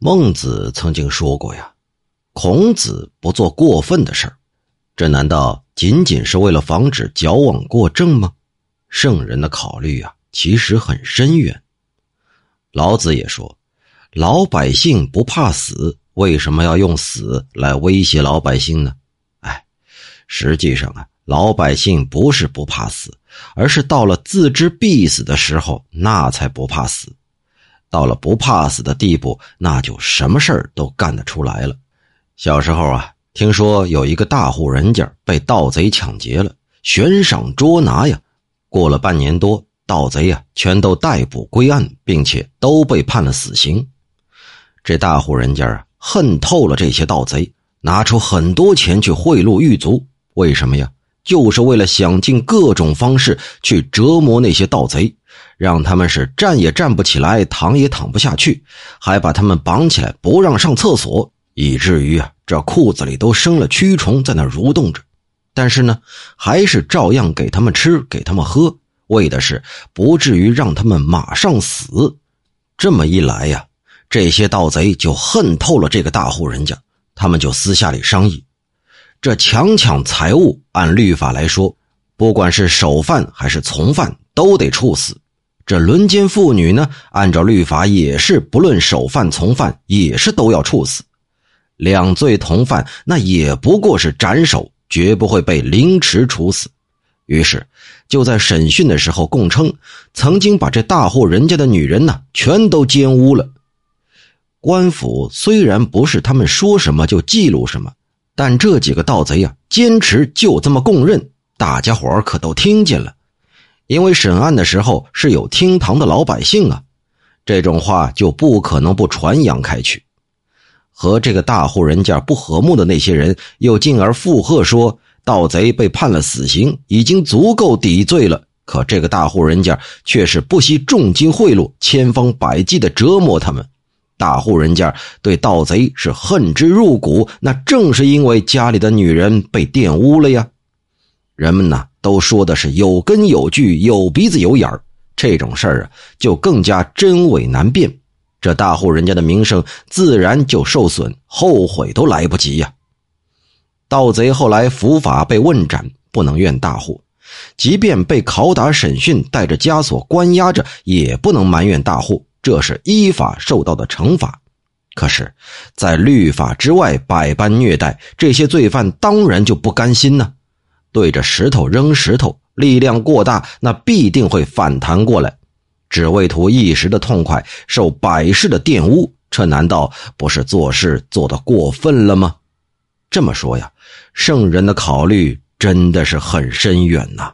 孟子曾经说过呀：“孔子不做过分的事儿，这难道仅仅是为了防止矫枉过正吗？”圣人的考虑啊，其实很深远。老子也说：“老百姓不怕死，为什么要用死来威胁老百姓呢？”哎，实际上啊，老百姓不是不怕死，而是到了自知必死的时候，那才不怕死。到了不怕死的地步，那就什么事儿都干得出来了。小时候啊，听说有一个大户人家被盗贼抢劫了，悬赏捉拿呀。过了半年多，盗贼呀全都逮捕归案，并且都被判了死刑。这大户人家啊，恨透了这些盗贼，拿出很多钱去贿赂狱卒。为什么呀？就是为了想尽各种方式去折磨那些盗贼。让他们是站也站不起来，躺也躺不下去，还把他们绑起来不让上厕所，以至于啊，这裤子里都生了蛆虫在那蠕动着。但是呢，还是照样给他们吃，给他们喝，为的是不至于让他们马上死。这么一来呀，这些盗贼就恨透了这个大户人家，他们就私下里商议：这强抢财物，按律法来说，不管是首犯还是从犯，都得处死。这轮奸妇女呢？按照律法也是，不论首犯从犯，也是都要处死。两罪同犯，那也不过是斩首，绝不会被凌迟处死。于是，就在审讯的时候供称，曾经把这大户人家的女人呢，全都奸污了。官府虽然不是他们说什么就记录什么，但这几个盗贼啊，坚持就这么供认，大家伙可都听见了。因为审案的时候是有厅堂的老百姓啊，这种话就不可能不传扬开去。和这个大户人家不和睦的那些人，又进而附和说，盗贼被判了死刑，已经足够抵罪了。可这个大户人家却是不惜重金贿赂，千方百计的折磨他们。大户人家对盗贼是恨之入骨，那正是因为家里的女人被玷污了呀。人们呢？都说的是有根有据、有鼻子有眼儿，这种事儿啊，就更加真伪难辨。这大户人家的名声自然就受损，后悔都来不及呀。盗贼后来伏法被问斩，不能怨大户；即便被拷打审讯，带着枷锁关押着，也不能埋怨大户。这是依法受到的惩罚。可是，在律法之外百般虐待这些罪犯，当然就不甘心呢。对着石头扔石头，力量过大，那必定会反弹过来，只为图一时的痛快，受百世的玷污，这难道不是做事做得过分了吗？这么说呀，圣人的考虑真的是很深远呐。